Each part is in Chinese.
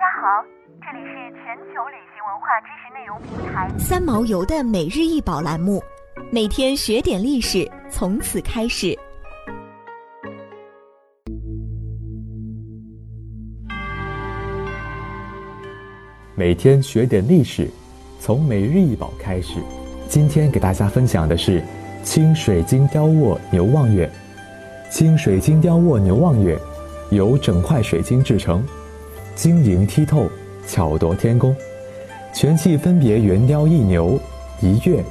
家好，这里是全球旅行文化知识内容平台三毛游的每日一宝栏目，每天学点历史，从此开始。每天学点历史，从每日一宝开始。今天给大家分享的是清水晶雕卧牛望月。清水晶雕卧牛望月由整块水晶制成，晶莹剔透，巧夺天工。全器分别圆雕一牛一月，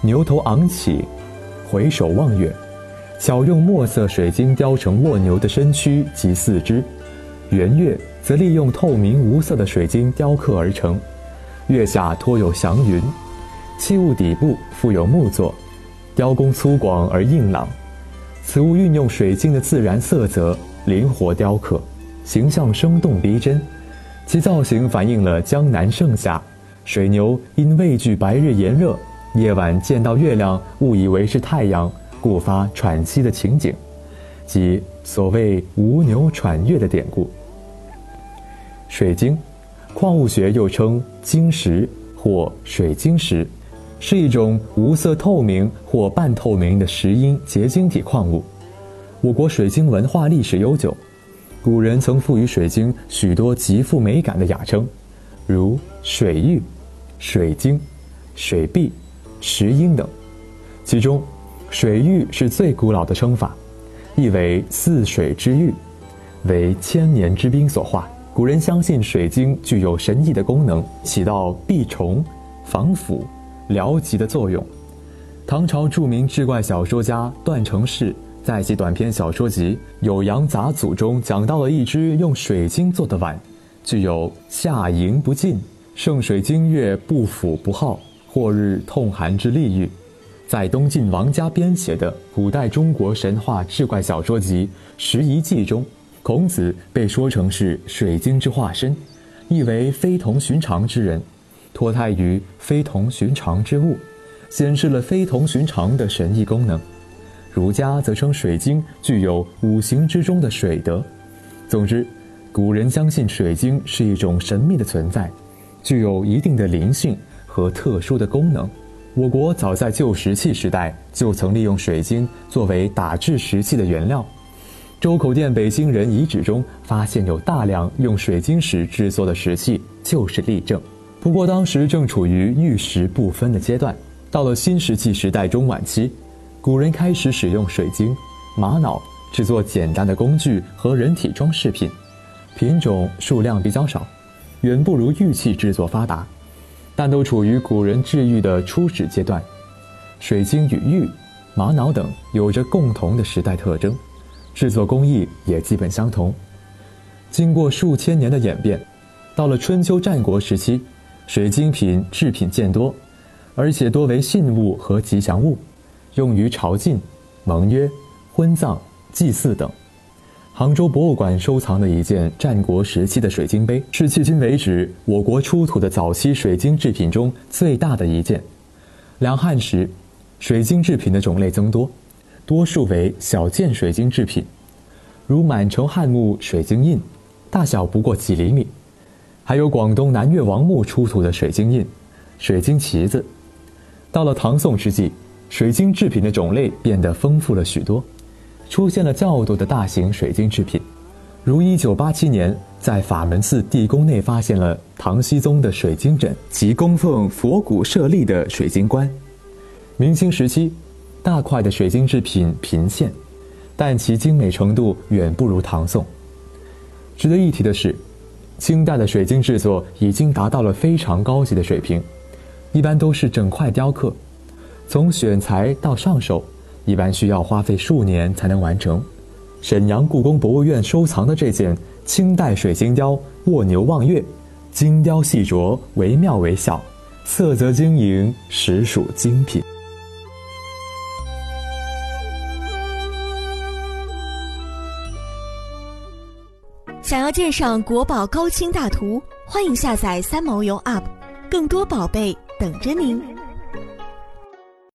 牛头昂起，回首望月。巧用墨色水晶雕成卧牛的身躯及四肢，圆月则利用透明无色的水晶雕刻而成。月下托有祥云，器物底部附有木座，雕工粗犷而硬朗。此物运用水晶的自然色泽，灵活雕刻，形象生动逼真。其造型反映了江南盛夏，水牛因畏惧白日炎热，夜晚见到月亮误以为是太阳，故发喘息的情景，即所谓“无牛喘月”的典故。水晶，矿物学又称晶石或水晶石。是一种无色透明或半透明的石英结晶体矿物。我国水晶文化历史悠久，古人曾赋予水晶许多极富美感的雅称，如水玉、水晶、水碧、石英等。其中，水玉是最古老的称法，意为似水之玉，为千年之冰所化。古人相信水晶具有神异的功能，起到避虫、防腐。疗疾的作用。唐朝著名志怪小说家段成式在其短篇小说集《酉阳杂俎》中讲到了一只用水晶做的碗，具有下盈不尽、盛水晶月不腐不耗、或日痛寒之利欲。在东晋王家编写的古代中国神话志怪小说集《拾遗记》中，孔子被说成是水晶之化身，意为非同寻常之人。脱胎于非同寻常之物，显示了非同寻常的神异功能。儒家则称水晶具有五行之中的水德。总之，古人相信水晶是一种神秘的存在，具有一定的灵性和特殊的功能。我国早在旧石器时代就曾利用水晶作为打制石器的原料。周口店北京人遗址中发现有大量用水晶石制作的石器，就是例证。不过，当时正处于玉石不分的阶段。到了新石器时代中晚期，古人开始使用水晶、玛瑙制作简单的工具和人体装饰品，品种数量比较少，远不如玉器制作发达，但都处于古人制玉的初始阶段。水晶与玉、玛瑙等有着共同的时代特征，制作工艺也基本相同。经过数千年的演变，到了春秋战国时期。水晶品制品渐多，而且多为信物和吉祥物，用于朝觐、盟约、婚葬、祭祀等。杭州博物馆收藏的一件战国时期的水晶杯，是迄今为止我国出土的早期水晶制品中最大的一件。两汉时，水晶制品的种类增多，多数为小件水晶制品，如满城汉墓水晶印，大小不过几厘米。还有广东南越王墓出土的水晶印、水晶旗子。到了唐宋之际，水晶制品的种类变得丰富了许多，出现了较多的大型水晶制品，如1987年在法门寺地宫内发现了唐僖宗的水晶枕及供奉佛骨舍利的水晶棺。明清时期，大块的水晶制品频现，但其精美程度远不如唐宋。值得一提的是。清代的水晶制作已经达到了非常高级的水平，一般都是整块雕刻，从选材到上手，一般需要花费数年才能完成。沈阳故宫博物院收藏的这件清代水晶雕卧牛望月，精雕细琢，惟妙惟肖，色泽晶莹，实属精品。想要鉴赏国宝高清大图，欢迎下载三毛游 App，更多宝贝等着您。